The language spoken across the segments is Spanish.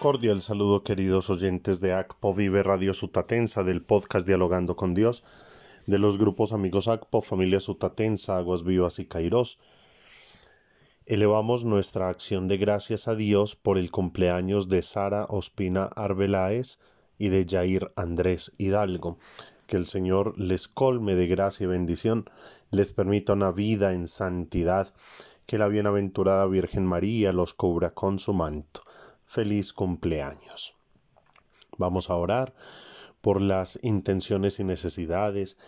Cordial saludo queridos oyentes de ACPO Vive Radio Sutatensa del podcast Dialogando con Dios, de los grupos amigos ACPO, Familia Sutatensa, Aguas Vivas y Cairós. Elevamos nuestra acción de gracias a Dios por el cumpleaños de Sara Ospina Arbeláez y de Jair Andrés Hidalgo. Que el Señor les colme de gracia y bendición, les permita una vida en santidad, que la bienaventurada Virgen María los cubra con su manto feliz cumpleaños. Vamos a orar por las intenciones y necesidades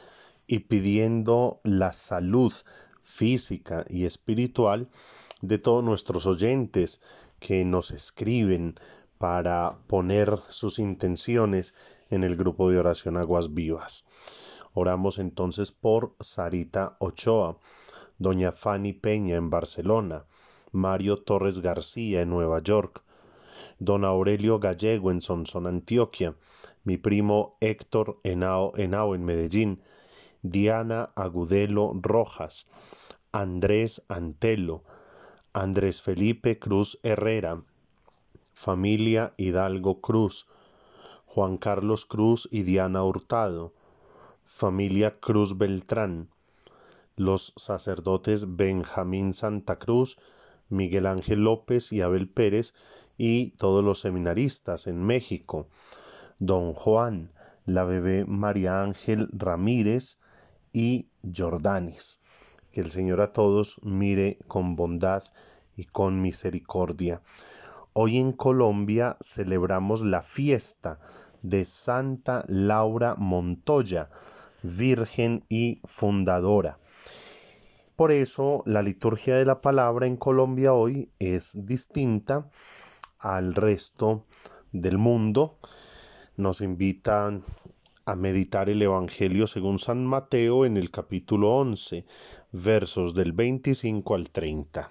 y pidiendo la salud física y espiritual de todos nuestros oyentes que nos escriben para poner sus intenciones en el grupo de oración Aguas Vivas. Oramos entonces por Sarita Ochoa, doña Fanny Peña en Barcelona, Mario Torres García en Nueva York, don Aurelio Gallego en Sonsón, Antioquia, mi primo Héctor Henao, en Medellín, Diana Agudelo Rojas, Andrés Antelo, Andrés Felipe Cruz Herrera, familia Hidalgo Cruz, Juan Carlos Cruz y Diana Hurtado, familia Cruz Beltrán, los sacerdotes Benjamín Santa Cruz, Miguel Ángel López y Abel Pérez y todos los seminaristas en México, don Juan, la bebé María Ángel Ramírez y Jordanis. Que el Señor a todos mire con bondad y con misericordia. Hoy en Colombia celebramos la fiesta de Santa Laura Montoya, Virgen y Fundadora. Por eso la liturgia de la palabra en Colombia hoy es distinta al resto del mundo. Nos invitan a meditar el Evangelio según San Mateo en el capítulo 11, versos del 25 al 30.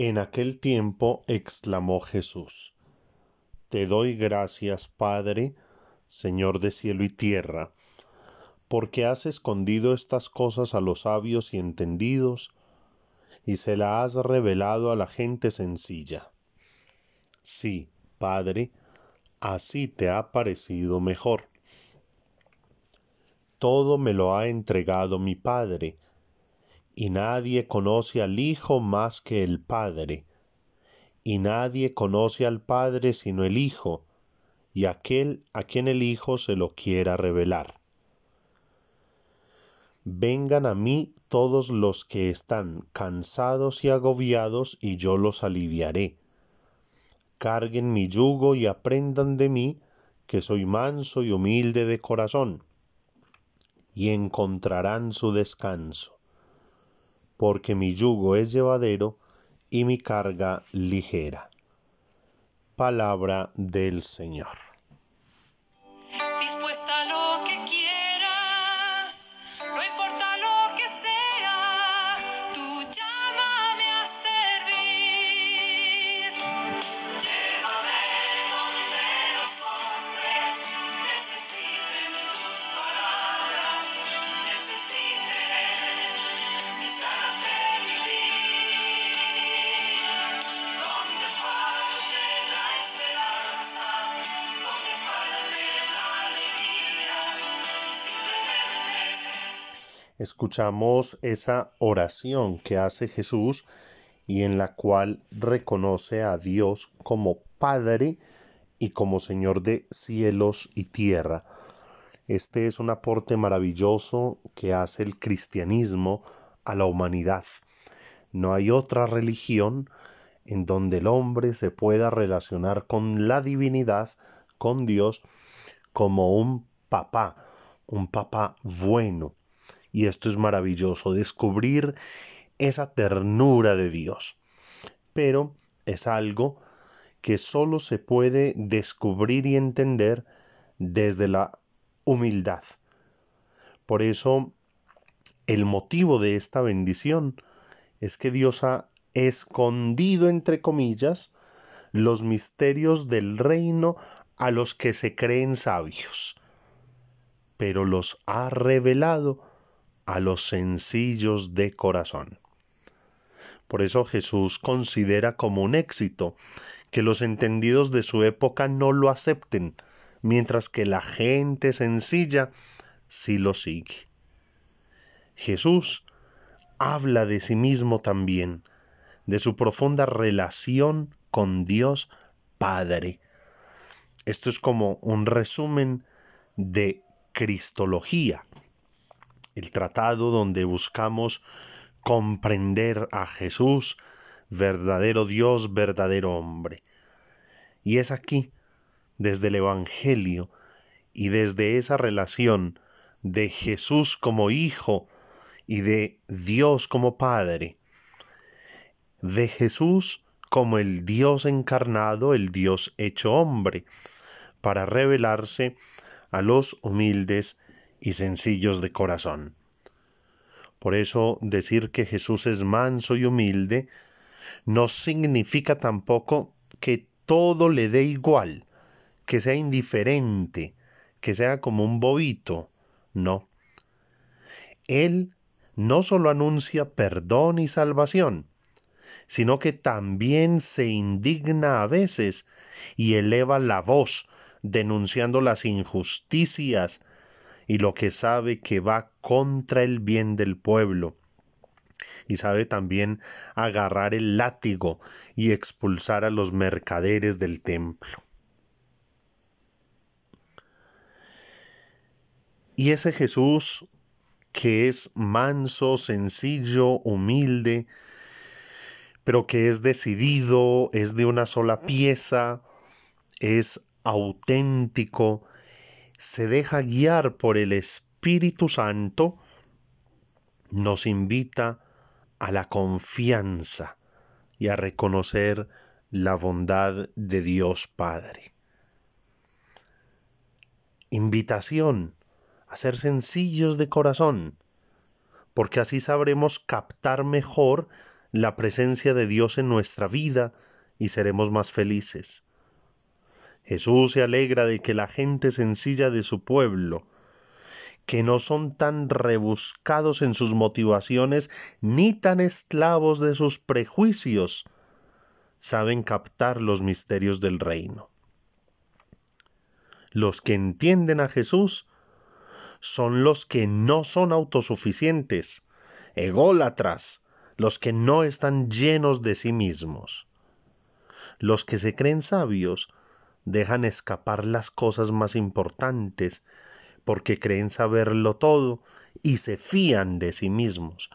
En aquel tiempo exclamó Jesús, Te doy gracias, Padre, Señor de cielo y tierra, porque has escondido estas cosas a los sabios y entendidos, y se las has revelado a la gente sencilla. Sí, Padre, así te ha parecido mejor. Todo me lo ha entregado mi Padre, y nadie conoce al Hijo más que el Padre, y nadie conoce al Padre sino el Hijo, y aquel a quien el Hijo se lo quiera revelar. Vengan a mí todos los que están cansados y agobiados, y yo los aliviaré. Carguen mi yugo y aprendan de mí, que soy manso y humilde de corazón, y encontrarán su descanso porque mi yugo es llevadero y mi carga ligera. Palabra del Señor. Escuchamos esa oración que hace Jesús y en la cual reconoce a Dios como Padre y como Señor de cielos y tierra. Este es un aporte maravilloso que hace el cristianismo a la humanidad. No hay otra religión en donde el hombre se pueda relacionar con la divinidad, con Dios, como un papá, un papá bueno, y esto es maravilloso, descubrir esa ternura de Dios. Pero es algo que solo se puede descubrir y entender desde la humildad. Por eso, el motivo de esta bendición es que Dios ha escondido, entre comillas, los misterios del reino a los que se creen sabios, pero los ha revelado a los sencillos de corazón. Por eso Jesús considera como un éxito que los entendidos de su época no lo acepten, mientras que la gente sencilla sí lo sigue. Jesús habla de sí mismo también, de su profunda relación con Dios Padre. Esto es como un resumen de Cristología, el tratado donde buscamos comprender a Jesús, verdadero Dios, verdadero hombre. Y es aquí, desde el Evangelio y desde esa relación de Jesús como Hijo y de Dios como Padre, de Jesús como el Dios encarnado, el Dios hecho hombre, para revelarse a los humildes y sencillos de corazón. Por eso decir que Jesús es manso y humilde no significa tampoco que todo le dé igual, que sea indiferente, que sea como un bobito. No. Él no solo anuncia perdón y salvación, sino que también se indigna a veces y eleva la voz denunciando las injusticias y lo que sabe que va contra el bien del pueblo. Y sabe también agarrar el látigo y expulsar a los mercaderes del templo. Y ese Jesús que es manso, sencillo, humilde, pero que es decidido, es de una sola pieza, es auténtico, se deja guiar por el Espíritu Santo, nos invita a la confianza y a reconocer la bondad de Dios Padre. Invitación a ser sencillos de corazón, porque así sabremos captar mejor la presencia de Dios en nuestra vida y seremos más felices. Jesús se alegra de que la gente sencilla de su pueblo, que no son tan rebuscados en sus motivaciones ni tan esclavos de sus prejuicios, saben captar los misterios del reino. Los que entienden a Jesús son los que no son autosuficientes, ególatras, los que no están llenos de sí mismos. Los que se creen sabios dejan escapar las cosas más importantes porque creen saberlo todo y se fían de sí mismos.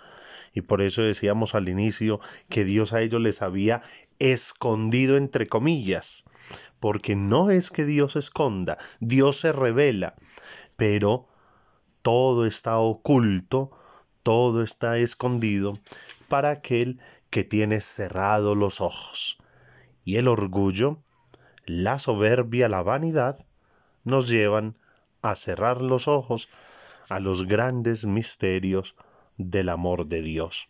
Y por eso decíamos al inicio que Dios a ellos les había escondido entre comillas, porque no es que Dios esconda, Dios se revela, pero todo está oculto, todo está escondido para aquel que tiene cerrados los ojos. Y el orgullo, la soberbia, la vanidad, nos llevan a cerrar los ojos a los grandes misterios del amor de Dios.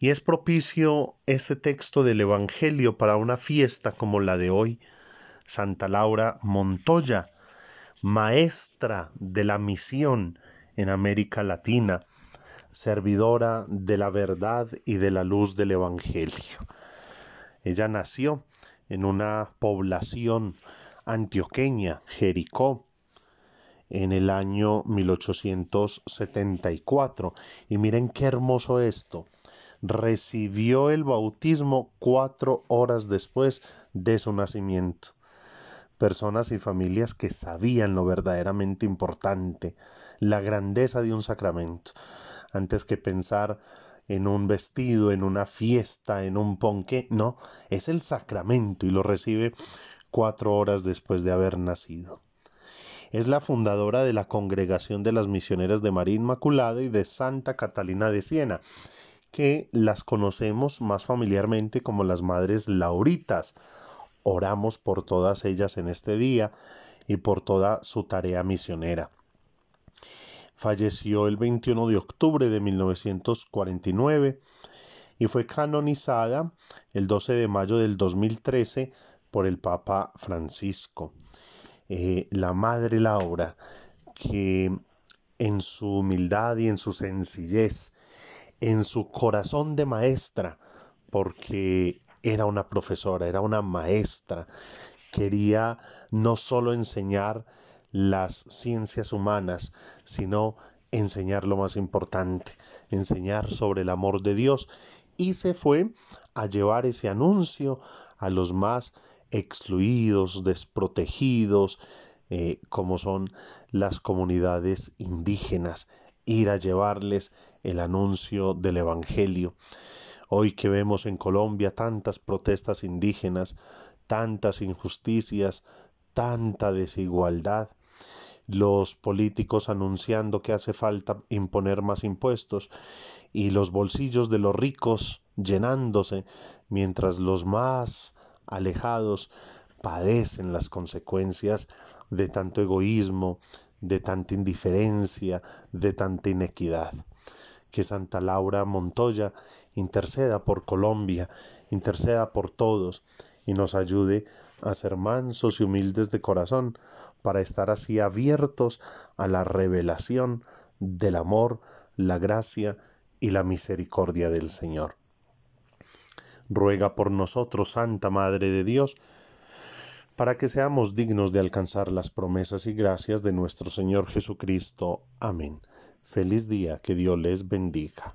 Y es propicio este texto del Evangelio para una fiesta como la de hoy, Santa Laura Montoya, maestra de la misión en América Latina, servidora de la verdad y de la luz del Evangelio. Ella nació en una población antioqueña, Jericó, en el año 1874. Y miren qué hermoso esto. Recibió el bautismo cuatro horas después de su nacimiento personas y familias que sabían lo verdaderamente importante, la grandeza de un sacramento, antes que pensar en un vestido, en una fiesta, en un ponqué, no, es el sacramento y lo recibe cuatro horas después de haber nacido. Es la fundadora de la Congregación de las Misioneras de María Inmaculada y de Santa Catalina de Siena, que las conocemos más familiarmente como las Madres Lauritas, Oramos por todas ellas en este día y por toda su tarea misionera. Falleció el 21 de octubre de 1949 y fue canonizada el 12 de mayo del 2013 por el Papa Francisco. Eh, la Madre Laura, que en su humildad y en su sencillez, en su corazón de maestra, porque era una profesora, era una maestra, quería no solo enseñar las ciencias humanas, sino enseñar lo más importante, enseñar sobre el amor de Dios y se fue a llevar ese anuncio a los más excluidos, desprotegidos, eh, como son las comunidades indígenas, ir a llevarles el anuncio del Evangelio. Hoy que vemos en Colombia tantas protestas indígenas, tantas injusticias, tanta desigualdad, los políticos anunciando que hace falta imponer más impuestos y los bolsillos de los ricos llenándose mientras los más alejados padecen las consecuencias de tanto egoísmo, de tanta indiferencia, de tanta inequidad. Que Santa Laura Montoya interceda por Colombia, interceda por todos y nos ayude a ser mansos y humildes de corazón para estar así abiertos a la revelación del amor, la gracia y la misericordia del Señor. Ruega por nosotros, Santa Madre de Dios, para que seamos dignos de alcanzar las promesas y gracias de nuestro Señor Jesucristo. Amén. Feliz día, que Dios les bendiga.